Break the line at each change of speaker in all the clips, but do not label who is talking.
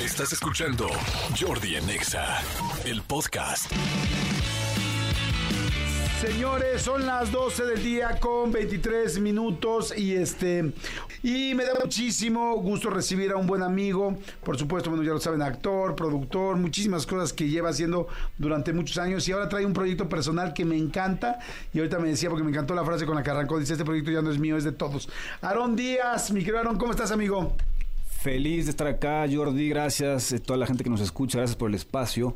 Estás escuchando Jordi Anexa, el podcast.
Señores, son las 12 del día con 23 minutos y este y me da muchísimo gusto recibir a un buen amigo, por supuesto, bueno, ya lo saben, actor, productor, muchísimas cosas que lleva haciendo durante muchos años y ahora trae un proyecto personal que me encanta y ahorita me decía porque me encantó la frase con la que arrancó, dice, este proyecto ya no es mío, es de todos. Aarón Díaz, mi querido Aarón, ¿cómo estás, amigo?
Feliz de estar acá, Jordi, gracias a toda la gente que nos escucha, gracias por el espacio.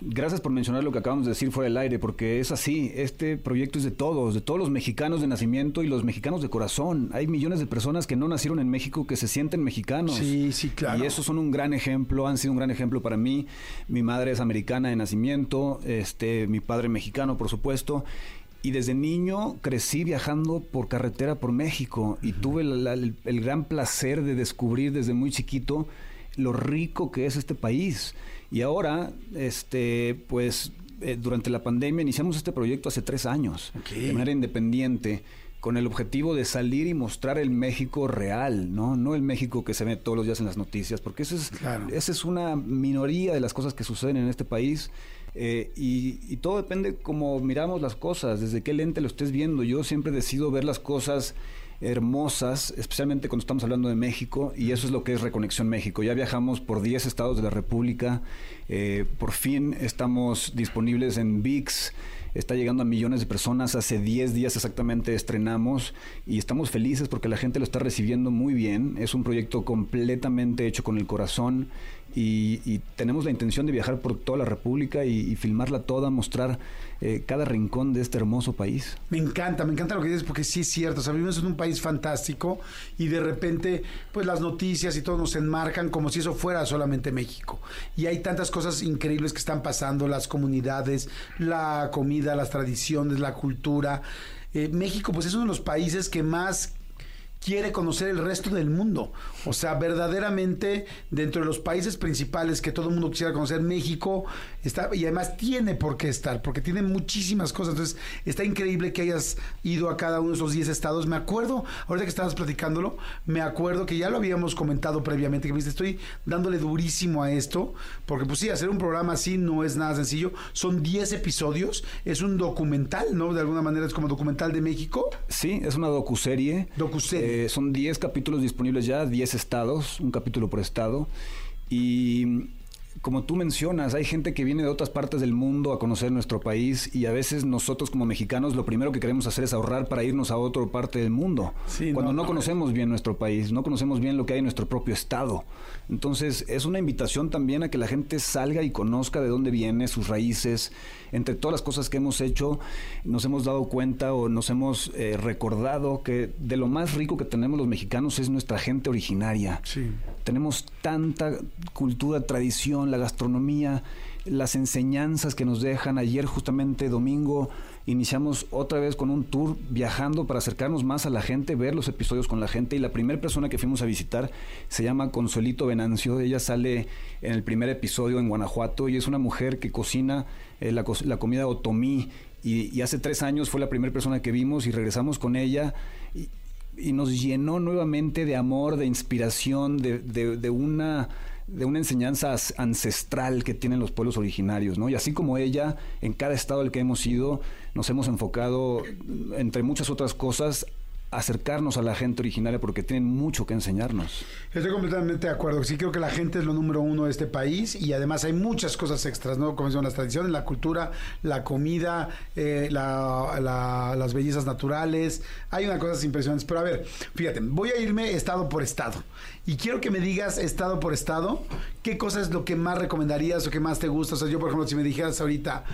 Gracias por mencionar lo que acabamos de decir fuera del aire, porque es así, este proyecto es de todos, de todos los mexicanos de nacimiento y los mexicanos de corazón. Hay millones de personas que no nacieron en México que se sienten mexicanos.
Sí, sí, claro.
Y esos son un gran ejemplo, han sido un gran ejemplo para mí. Mi madre es americana de nacimiento, este, mi padre mexicano, por supuesto. Y desde niño crecí viajando por carretera por México y tuve la- el, el gran placer de descubrir desde muy chiquito lo rico que es este país. Y ahora, este, pues, eh, durante la pandemia iniciamos este proyecto hace tres años, de manera independiente, con el objetivo de salir y mostrar el México real, ¿no? No el México que se ve todos los días en las noticias, porque eso es,
Claro.
esa es una minoría de las cosas que suceden en este país. Eh, y, todo depende cómo miramos las cosas, desde qué lente lo estés viendo. Yo siempre decido ver las cosas hermosas, especialmente cuando estamos hablando de México, y eso es lo que es Reconexión México. Ya viajamos por 10 estados de la República, eh, por fin estamos disponibles en VIX, está llegando a millones de personas, hace 10 días exactamente estrenamos y estamos felices porque la gente lo está recibiendo muy bien, es un proyecto completamente hecho con el corazón y, tenemos la intención de viajar por toda la República y, y filmarla toda, mostrar eh, cada rincón de este hermoso país.
Me encanta, me encanta lo que dices porque sí es cierto, o sea, vivimos en un país fantástico y de repente pues las noticias y todo nos enmarcan como si eso fuera solamente México. Y hay tantas cosas increíbles que están pasando, las comunidades, la comida, las tradiciones, la cultura. Eh, México pues es uno de los países que más quiere conocer el resto del mundo. O sea, verdaderamente dentro de los países principales que todo el mundo quisiera conocer, México está, y además tiene por qué estar, porque tiene muchísimas cosas. Entonces, está increíble que hayas ido a cada uno de esos 10 estados. Me acuerdo, ahorita que estabas platicándolo, me acuerdo que ya lo habíamos comentado previamente, que me dijiste, estoy dándole durísimo a esto, porque pues sí, hacer un programa así no es nada sencillo. Son 10 episodios, es un documental, ¿no? De alguna manera es como documental de México.
Sí, es una docuserie.
Docuserie.
Eh, son 10 capítulos disponibles ya, 10 estados, un capítulo por estado. Y como tú mencionas, hay gente que viene de otras partes del mundo a conocer nuestro país y a veces nosotros como mexicanos lo primero que queremos hacer es ahorrar para irnos a otra parte del mundo.
Sí,
cuando
no,
no,
no,
conocemos bien nuestro país, no conocemos bien lo que hay en nuestro propio estado. Entonces es una invitación también a que la gente salga y conozca de dónde viene, sus raíces. Entre todas las cosas que hemos hecho, nos hemos dado cuenta o nos hemos eh, recordado que de lo más rico que tenemos los mexicanos es nuestra gente originaria.
Sí.
Tenemos tanta cultura, tradición, la gastronomía, las enseñanzas que nos dejan. Ayer justamente domingo iniciamos otra vez con un tour viajando para acercarnos más a la gente, ver los episodios con la gente y la primera persona que fuimos a visitar se llama Consuelito Venancio. Ella sale en el primer episodio en Guanajuato y es una mujer que cocina eh, la, la comida otomí y, hace tres años fue la primera persona que vimos y regresamos con ella. Y, nos llenó nuevamente de amor, de inspiración, de- de una, de una enseñanza ancestral que tienen los pueblos originarios, ¿no? Y así como ella, en cada estado al que hemos ido, nos hemos enfocado, entre muchas otras cosas, acercarnos a la gente originaria porque tienen mucho que enseñarnos.
Estoy completamente de acuerdo. Sí creo que la gente es lo número uno de este país y además hay muchas cosas extras, ¿no? Como son las tradiciones, la cultura, la comida, eh, la- la- las bellezas naturales. Hay unas cosas impresionantes. Pero a ver, fíjate, voy a irme estado por estado. Y quiero que me digas estado por estado, qué cosa es lo que más recomendarías o que más te gusta. O sea, yo, por ejemplo, si me dijeras ahorita,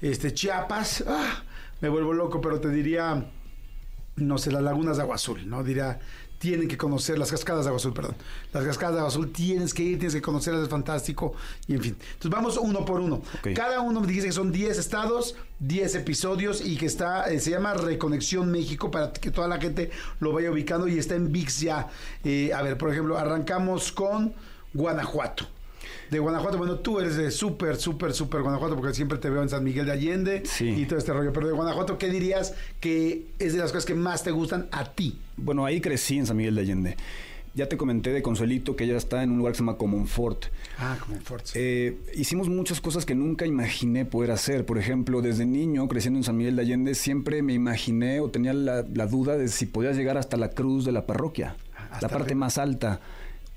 este, Chiapas, ah, me vuelvo loco, pero te diría no sé, las lagunas de agua azul, ¿no? Diría, tienen que conocer las cascadas de agua azul, perdón. Las cascadas de agua azul tienes que ir, tienes que conocerlas, es fantástico. Y en fin. Entonces vamos uno por uno. Cada uno me dice que son 10 estados, 10 episodios y que está, eh, se llama Reconexión México para que toda la gente lo vaya ubicando y está en VIX ya. Eh, a ver, por ejemplo, arrancamos con Guanajuato. De Guanajuato, bueno, tú eres de súper, súper, súper Guanajuato, porque siempre te veo en San Miguel de Allende
Sí.
y todo este rollo. Pero de Guanajuato, ¿qué dirías que es de las cosas que más te gustan a ti?
Bueno, ahí crecí en San Miguel de Allende. Ya te comenté de Consuelito que ella está en un lugar que se llama Comonfort.
Ah, Comonfort. Sí.
Eh, hicimos muchas cosas que nunca imaginé poder hacer. Por ejemplo, desde niño, creciendo en San Miguel de Allende, siempre me imaginé o tenía la, la duda de si podía llegar hasta la cruz de la parroquia,
Hasta
la parte
arriba.
más alta.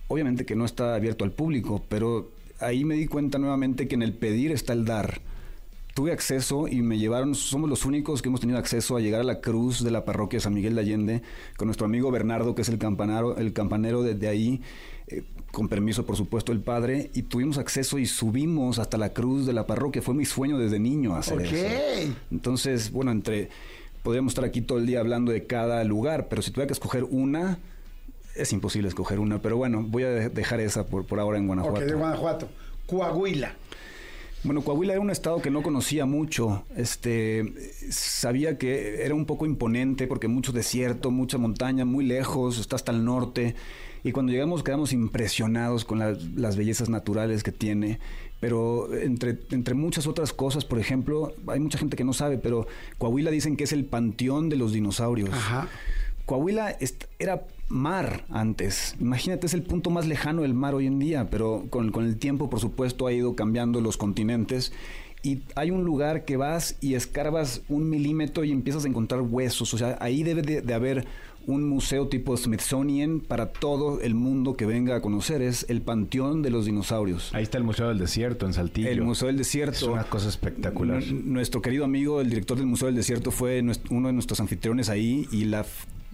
Obviamente que no está abierto al público, pero ahí me di cuenta nuevamente que en el pedir está el dar. Tuve acceso y me llevaron, somos los únicos que hemos tenido acceso a llegar a la cruz de la parroquia de San Miguel de Allende con nuestro amigo Bernardo, que es el campanaro, el campanero de, de ahí, eh, con permiso por supuesto el padre, y tuvimos acceso y subimos hasta la cruz de la parroquia. Fue mi sueño desde niño hacer
Ok.
eso. Entonces, bueno, entre podríamos estar aquí todo el día hablando de cada lugar, pero si tuviera que escoger una, es imposible escoger una, pero bueno, voy a de- dejar esa por, por ahora en Guanajuato.
Ok, de Guanajuato. Coahuila.
Bueno, Coahuila era un estado que no conocía mucho. Este, sabía que era un poco imponente porque mucho desierto, mucha montaña, muy lejos, está hasta el norte. Y cuando llegamos quedamos impresionados con la- las bellezas naturales que tiene. Pero entre, entre muchas otras cosas, por ejemplo, hay mucha gente que no sabe, pero Coahuila dicen que es el panteón de los dinosaurios.
Ajá.
Coahuila era mar antes. Imagínate, es el punto más lejano del mar hoy en día, pero con, con el tiempo, por supuesto, ha ido cambiando los continentes. Y hay un lugar que vas y escarbas un milímetro y empiezas a encontrar huesos. O sea, ahí debe de, de haber un museo tipo Smithsonian para todo el mundo que venga a conocer. Es el Panteón de los Dinosaurios.
Ahí está el Museo del Desierto en Saltillo.
El Museo del Desierto.
Es una cosa espectacular.
N- nuestro querido amigo, el director del Museo del Desierto, fue uno de nuestros anfitriones ahí y la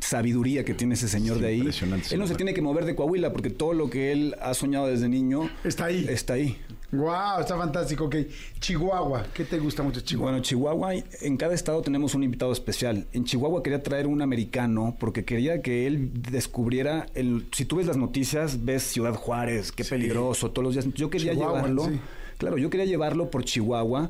sabiduría que tiene ese señor de ahí.
impresionante,
Él no se tiene que mover de Coahuila porque todo lo que él ha soñado desde niño
Está ahí.
Está ahí.
Wow, está fantástico. Ok. Chihuahua. ¿Qué te gusta mucho Chihuahua?
Bueno, Chihuahua, en cada estado tenemos un invitado especial. En Chihuahua quería traer un americano porque quería que él descubriera, el, si tú ves las noticias, ves Ciudad Juárez, qué
Sí.
peligroso, todos los días. Yo quería
Chihuahua,
llevarlo,
sí.
claro, yo quería llevarlo por Chihuahua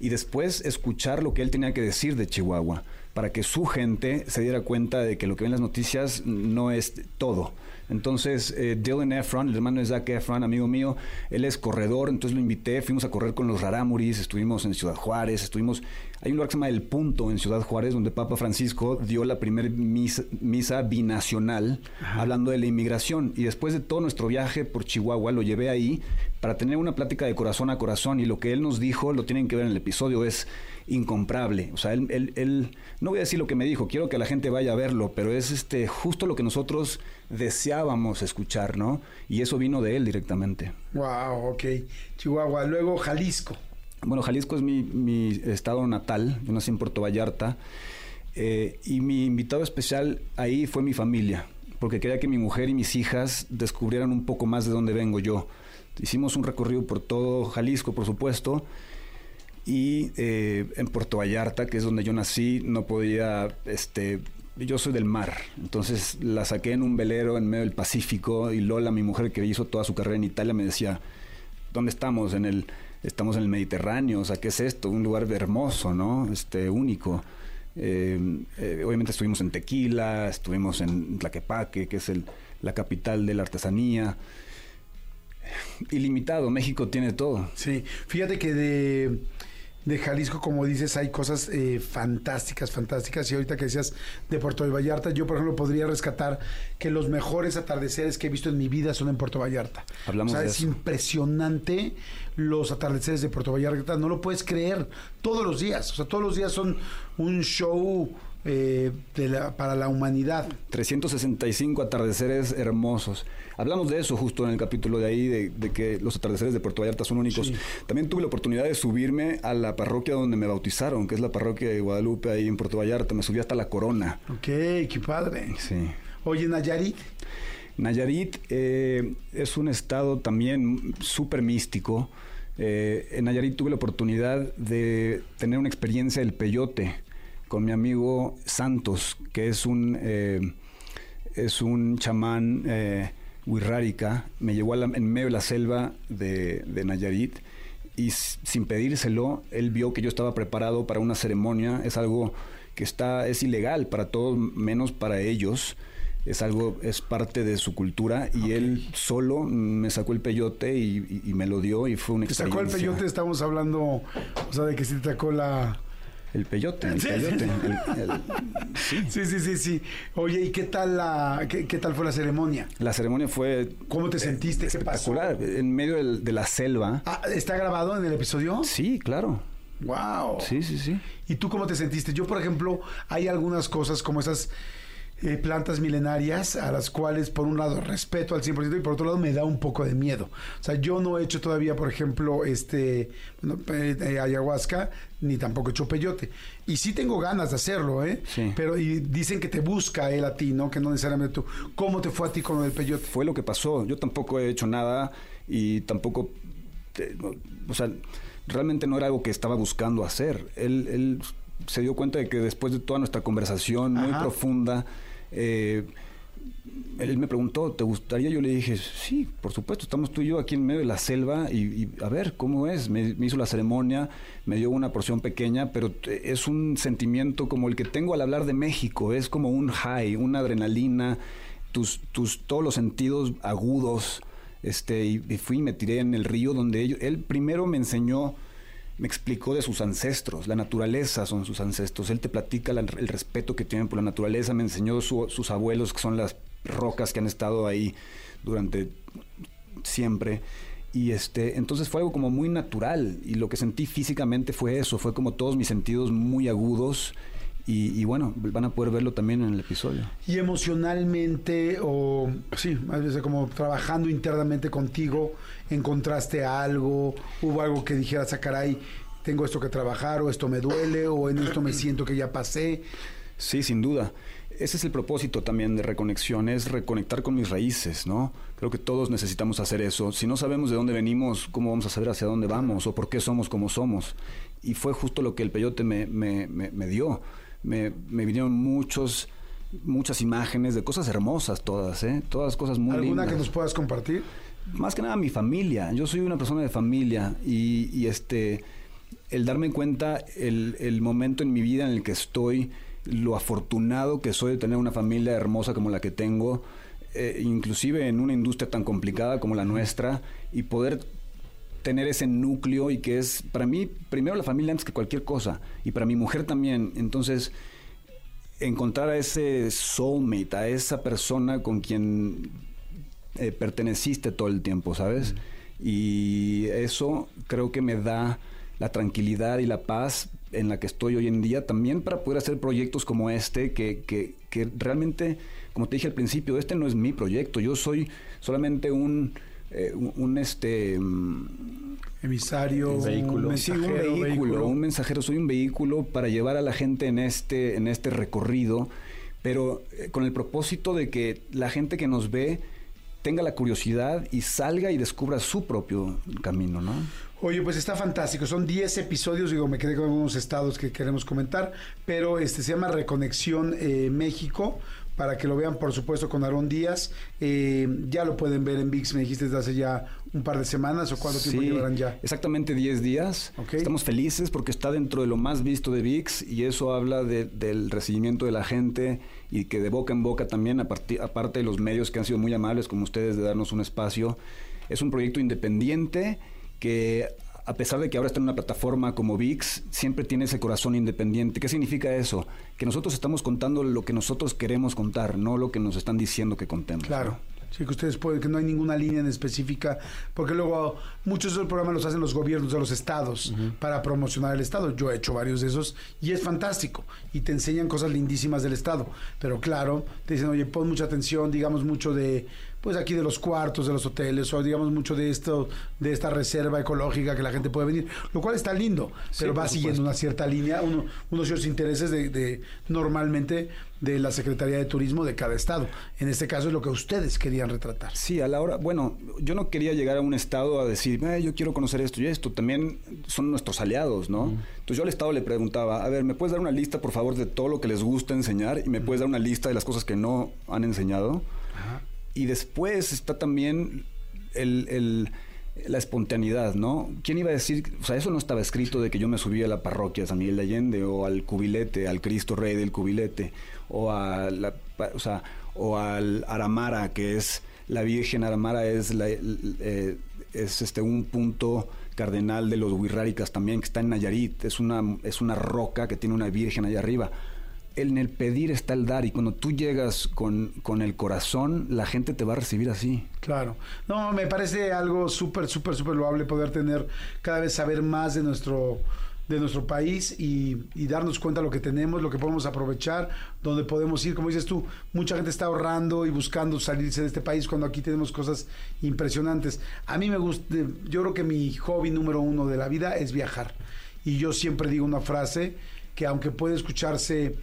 y después escuchar lo que él tenía que decir de Chihuahua para que su gente se diera cuenta de que lo que ven las noticias no es todo. Entonces, eh, Dylan Efron, el hermano de Zac Efron, amigo mío, él es corredor, entonces lo invité, fuimos a correr con los Rarámuris, estuvimos en Ciudad Juárez, estuvimos... Hay un lugar que se llama El Punto en Ciudad Juárez, donde Papa Francisco dio la primera misa, misa binacional hablando de la inmigración. Y después de todo nuestro viaje por Chihuahua, lo llevé ahí para tener una plática de corazón a corazón. Y lo que él nos dijo, lo tienen que ver en el episodio, es incomparable. O sea, él, él- él- no voy a decir lo que me dijo, quiero que la gente vaya a verlo, pero es este justo lo que nosotros deseábamos escuchar, ¿no? Y eso vino de él directamente.
Wow, ok. Chihuahua. Luego Jalisco.
Bueno, Jalisco es mi, mi estado natal, yo nací en Puerto Vallarta, eh, y mi invitado especial ahí fue mi familia, porque quería que mi mujer y mis hijas descubrieran un poco más de dónde vengo yo. Hicimos un recorrido por todo Jalisco, por supuesto, y eh, en Puerto Vallarta, que es donde yo nací, no podía, este, yo soy del mar, entonces la saqué en un velero en medio del Pacífico y Lola, mi mujer que hizo toda su carrera en Italia, me decía, ¿dónde estamos? En el, estamos en el Mediterráneo, o sea, ¿qué es esto? Un lugar hermoso, ¿no? Este, único. Eh, eh, obviamente estuvimos en Tequila, estuvimos en Tlaquepaque, que es el, la capital de la artesanía. Ilimitado, México tiene todo.
Sí. Fíjate que de, de Jalisco, como dices, hay cosas eh, fantásticas, fantásticas. Y ahorita que decías de Puerto Vallarta, yo, por ejemplo, podría rescatar que los mejores atardeceres que he visto en mi vida son en Puerto Vallarta.
Hablamos
o sea,
de
es
eso.
impresionante los atardeceres de Puerto Vallarta. No lo puedes creer. Todos los días. O sea, todos los días son un show eh, de la- para la humanidad.
365 atardeceres hermosos. Hablamos de eso justo en el capítulo de ahí, de, de que los atardeceres de Puerto Vallarta son únicos.
Sí.
También tuve la oportunidad de subirme a la parroquia donde me bautizaron, que es la parroquia de Guadalupe, ahí en Puerto Vallarta. Me subí hasta la corona.
Ok, qué padre.
Sí.
Oye, Nayarit.
Nayarit eh, es un estado también súper místico. Eh, en Nayarit tuve la oportunidad de tener una experiencia del peyote con mi amigo Santos, que es un, eh, es un chamán eh, wixárika. Me llevó a la- en medio de la selva de, de Nayarit y sin pedírselo, él vio que yo estaba preparado para una ceremonia. Es algo que está, es ilegal para todos, menos para ellos. Es algo, es parte de su cultura y él solo me sacó el peyote y, y- y me lo dio y fue una
Te sacó el
experiencia.
peyote, estamos hablando, o sea, de que si te sacó la...
El peyote, el
Sí.
peyote. el- el- sí.
Sí, sí, sí, sí. Oye, ¿y qué tal la qué, qué tal fue la ceremonia?
La ceremonia fue
¿Cómo te sentiste? ¿Qué pasó?
En medio del- de la selva.
Ah, ¿Está grabado en el episodio?
Sí, claro.
Wow.
Sí, sí, sí.
¿Y tú cómo te sentiste? Yo, por ejemplo, hay algunas cosas como esas eh, plantas milenarias a las cuales, por un lado, respeto al 100% y por otro lado, me da un poco de miedo. O sea, yo no he hecho todavía, por ejemplo, este bueno, eh, eh, ayahuasca, ni tampoco he hecho peyote. Y sí tengo ganas de hacerlo, ¿eh?
Sí.
Pero y dicen que te busca él a ti, ¿no? Que no necesariamente tú. ¿Cómo te fue a ti con el peyote?
Fue lo que pasó. Yo tampoco he hecho nada y tampoco. o sea, realmente no era algo que estaba buscando hacer. Él, él se dio cuenta de que después de toda nuestra conversación muy profunda, eh, él me preguntó, ¿te gustaría? Yo le dije, sí, por supuesto, estamos tú y yo aquí en medio de la selva y, a ver, ¿cómo es? Me, hizo la ceremonia, me dio una porción pequeña, pero es un sentimiento como el que tengo al hablar de México, es como un high, una adrenalina, tus, tus, todos los sentidos agudos, este, y, y fui y me tiré en el río donde ellos- él primero me enseñó me explicó de sus ancestros, la naturaleza son sus ancestros, él te platica la- el respeto que tienen por la naturaleza, me enseñó su- sus abuelos que son las rocas que han estado ahí durante siempre. Y este, entonces fue algo como muy natural y lo que sentí físicamente fue eso, fue como todos mis sentidos muy agudos y, y bueno, van a poder verlo también en el episodio.
Y emocionalmente, o sí, más veces como trabajando internamente contigo, encontraste algo, hubo algo que dijeras, ah, caray, tengo esto que trabajar, o esto me duele, o en esto me siento que ya pasé.
Sí, sin duda. Ese es el propósito también de reconexión, es reconectar con mis raíces, ¿no? Creo que todos necesitamos hacer eso. Si no sabemos de dónde venimos, ¿cómo vamos a saber hacia dónde vamos o por qué somos como somos? Y fue justo lo que el peyote me, me- me- me dio. Me, me vinieron muchos, muchas imágenes de cosas hermosas todas, ¿eh? Todas cosas muy
¿Alguna
lindas
que nos puedas compartir?
más que nada mi familia. Yo soy una persona de familia y, y, este el darme cuenta el, el momento en mi vida en el que estoy, lo afortunado que soy de tener una familia hermosa como la que tengo, eh, inclusive en una industria tan complicada como la nuestra, y poder tener ese núcleo y que es para mí primero la familia antes que cualquier cosa y para mi mujer también. Entonces encontrar a ese soulmate, a esa persona con quien eh, perteneciste todo el tiempo, ¿sabes? Y eso creo que me da la tranquilidad y la paz en la que estoy hoy en día también para poder hacer proyectos como este que, que, que realmente, como te dije al principio, este no es mi proyecto, yo soy solamente un, eh, un, un, este... mm,
Emisario,
un vehículo. Un
mensajero,
vehículo, un mensajero. Soy un vehículo para llevar a la gente en este, en este recorrido, pero eh, con el propósito de que la gente que nos ve tenga la curiosidad y salga y descubra su propio camino, ¿no?
Oye, pues está fantástico. Son 10 episodios, digo, me quedé con algunos estados que queremos comentar, pero este se llama Reconexión eh, México, para que lo vean, por supuesto, con Aarón Díaz. Eh, ya lo pueden ver en VIX, me dijiste desde hace ya un par de semanas, o cuánto tiempo
Sí,
llevarán ya.
Exactamente 10 días. Estamos felices porque está dentro de lo más visto de VIX y eso habla de- del recibimiento de la gente y que de boca en boca también, aparte de los medios que han sido muy amables como ustedes de darnos un espacio, es un proyecto independiente que a pesar de que ahora está en una plataforma como VIX, siempre tiene ese corazón independiente. ¿Qué significa eso? Que nosotros estamos contando lo que nosotros queremos contar, no lo que nos están diciendo que contemos.
Claro.
¿no?
Sí, que ustedes pueden, que no hay ninguna línea en específica, porque luego muchos de esos programas los hacen los gobiernos de los estados para promocionar el estado. Yo he hecho varios de esos y es fantástico. Y te enseñan cosas lindísimas del estado. Pero claro, te dicen, oye, pon mucha atención, digamos mucho de, pues aquí de los cuartos, de los hoteles, o digamos mucho de esto, de esta reserva ecológica que la gente puede venir. Lo cual está lindo, pero va siguiendo una cierta línea, uno- unos ciertos intereses de, de- normalmente de la Secretaría de Turismo de cada estado. En este caso es lo que ustedes querían retratar.
Sí, a la hora, bueno, yo no quería llegar a un estado a decir, "Eh, yo quiero conocer esto y esto, también son nuestros aliados, ¿no? Entonces yo al estado le preguntaba, a ver, ¿me puedes dar una lista, por favor, de todo lo que les gusta enseñar? Y me puedes dar una lista de las cosas que no han enseñado. Y después está también el, el- la espontaneidad, ¿no? ¿Quién iba a decir? O sea, eso no estaba escrito de que yo me subía a la parroquia San Miguel de Allende o al cubilete, al Cristo Rey del cubilete, o a la, o sea, o al Aramara, que es la Virgen Aramara es la, eh, es este un punto cardenal de los Wirráricas también, que está en Nayarit. Es una, es una roca que tiene una virgen allá arriba. En el pedir está el dar y cuando tú llegas con, con el corazón, la gente te va a recibir así.
Claro. No, me parece algo súper, súper, súper loable poder tener cada vez saber más de nuestro de nuestro país y, y, darnos cuenta de lo que tenemos, lo que podemos aprovechar, donde podemos ir. Como dices tú, mucha gente está ahorrando y buscando salirse de este país cuando aquí tenemos cosas impresionantes. A mí me gusta, yo creo que mi hobby número uno de la vida es viajar. Y yo siempre digo una frase que aunque puede escucharse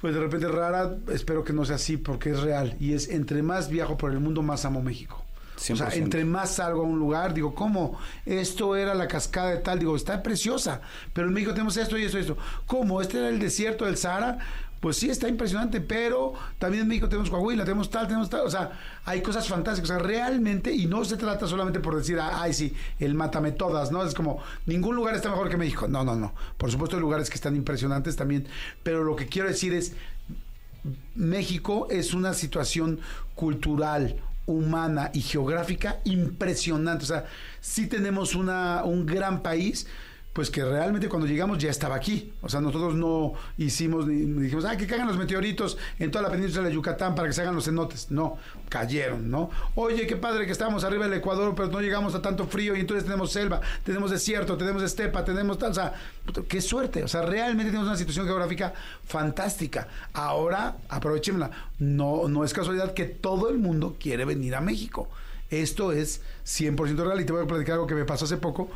pues de repente rara, espero que no sea así porque es real. Y es entre más viajo por el mundo, más amo México. 100%. O sea, entre más salgo a un lugar, digo, ¿cómo? Esto era la cascada de tal, digo, está preciosa, pero en México tenemos esto y esto y esto. ¿Cómo? ¿Este era el desierto del Sahara? Pues sí, está impresionante, pero también en México tenemos Coahuila, tenemos tal, tenemos tal, o sea, hay cosas fantásticas, o sea, realmente, y no se trata solamente por decir, ay, sí, el mátame todas, ¿no? Es como, ningún lugar está mejor que México. No, no, no. Por supuesto hay lugares que están impresionantes también, pero lo que quiero decir es, México es una situación cultural, humana y geográfica impresionante. O sea, sí tenemos una, un gran país, pues que realmente cuando llegamos ya estaba aquí. O sea, nosotros no hicimos ni, dijimos, ah, que caigan los meteoritos en toda la península de Yucatán para que se hagan los cenotes. No, cayeron, ¿no? Oye, qué padre que estamos arriba del Ecuador, pero no llegamos a tanto frío y entonces tenemos selva, tenemos desierto, tenemos estepa, tenemos tal. O sea, qué suerte. O sea, realmente tenemos una situación geográfica fantástica. Ahora, aprovechémosla. No, no es casualidad que todo el mundo quiere venir a México. Esto es 100% real y te voy a platicar algo que me pasó hace poco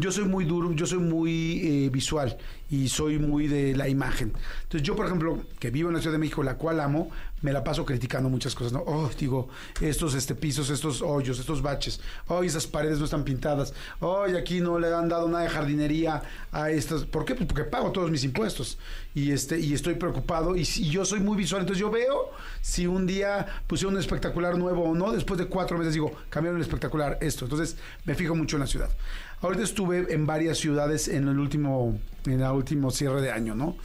yo soy muy duro, yo soy muy eh, visual y soy muy de la imagen. Entonces yo, por ejemplo, que vivo en la Ciudad de México, la cual amo, me la paso criticando muchas cosas, ¿no? Oh, digo, estos este, pisos, estos hoyos, estos baches, oh, esas paredes no están pintadas, oh, aquí no le han dado nada de jardinería a estas. ¿Por qué? Pues porque pago todos mis impuestos y, este, y estoy preocupado y, y yo soy muy visual, entonces yo veo si un día pusieron un espectacular nuevo o no, después de cuatro meses digo, cambiaron el espectacular, esto. Entonces me fijo mucho en la ciudad. Ahorita estuve en varias ciudades en el último, en el último cierre de año, ¿no?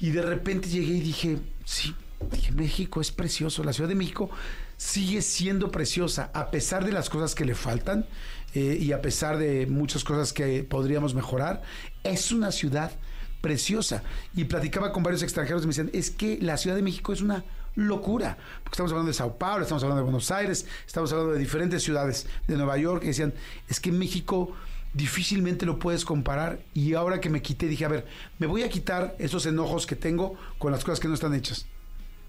Y de repente llegué y dije, sí, dije, México es precioso, la Ciudad de México sigue siendo preciosa, a pesar de las cosas que le faltan eh, y a pesar de muchas cosas que podríamos mejorar, es una ciudad preciosa. Y platicaba con varios extranjeros y me decían, es que la Ciudad de México es una locura. Porque estamos hablando de Sao Paulo, estamos hablando de Buenos Aires, estamos hablando de diferentes ciudades de Nueva York, y decían, es que México difícilmente lo puedes comparar. Y ahora que me quité, dije, a ver, me voy a quitar esos enojos que tengo con las cosas que no están hechas.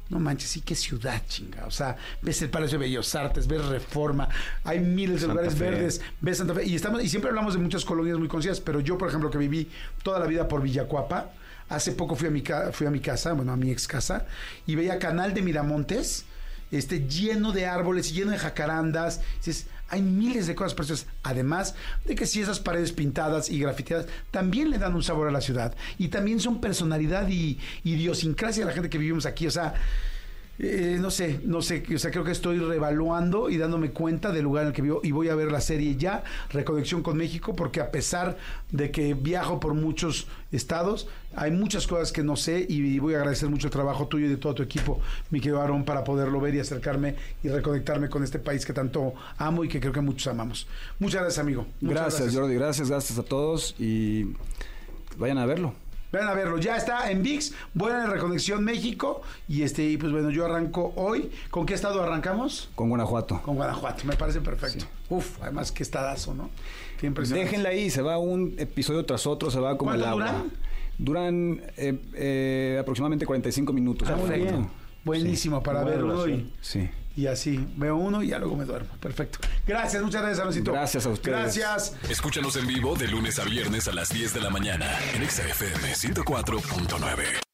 No manches, sí, qué ciudad, chinga. O sea, ves el Palacio de Bellos Artes, ves Reforma, hay miles de lugares verdes, ves Santa Fe. Y, estamos, y siempre hablamos de muchas colonias muy conocidas, pero yo, por ejemplo, que viví toda la vida por Villacuapa, hace poco fui a mi, fui a mi casa, bueno, a mi ex casa, y veía Canal de Miramontes, este, lleno de árboles, lleno de jacarandas. Dices, hay miles de cosas preciosas. Además de que si esas paredes pintadas y grafiteadas también le dan un sabor a la ciudad. Y también son personalidad y idiosincrasia de la gente que vivimos aquí. O sea, eh, no sé, no sé, o sea, creo que estoy revaluando y dándome cuenta del lugar en el que vivo y voy a ver la serie ya, Reconexión con México, porque a pesar de que viajo por muchos estados, hay muchas cosas que no sé y voy a agradecer mucho el trabajo tuyo y de todo tu equipo, mi querido Aaron, para poderlo ver y acercarme y reconectarme con este país que tanto amo y que creo que muchos amamos. Muchas gracias, amigo.
Muchas gracias, gracias, Jordi, gracias, gracias a todos y vayan a verlo.
Vayan a verlo, ya está en VIX, buena Reconexión México. Y este, pues bueno, yo arranco hoy. ¿Con qué estado arrancamos?
Con Guanajuato.
Con Guanajuato, me parece perfecto. Uf, además qué estadazo, ¿no?
Qué impresionante. Déjenla ahí, se va un episodio tras otro, se va como el agua. duran? Duran eh, eh, aproximadamente 45 minutos.
Ah, Perfecto. Buenísimo para verlo hoy.
Sí
y así veo uno y ya luego me duermo. Perfecto. Gracias, muchas gracias, Aloncito.
Gracias a ustedes.
Gracias.
Escúchanos en vivo de lunes a viernes a las 10 de la mañana en XFM 104.9.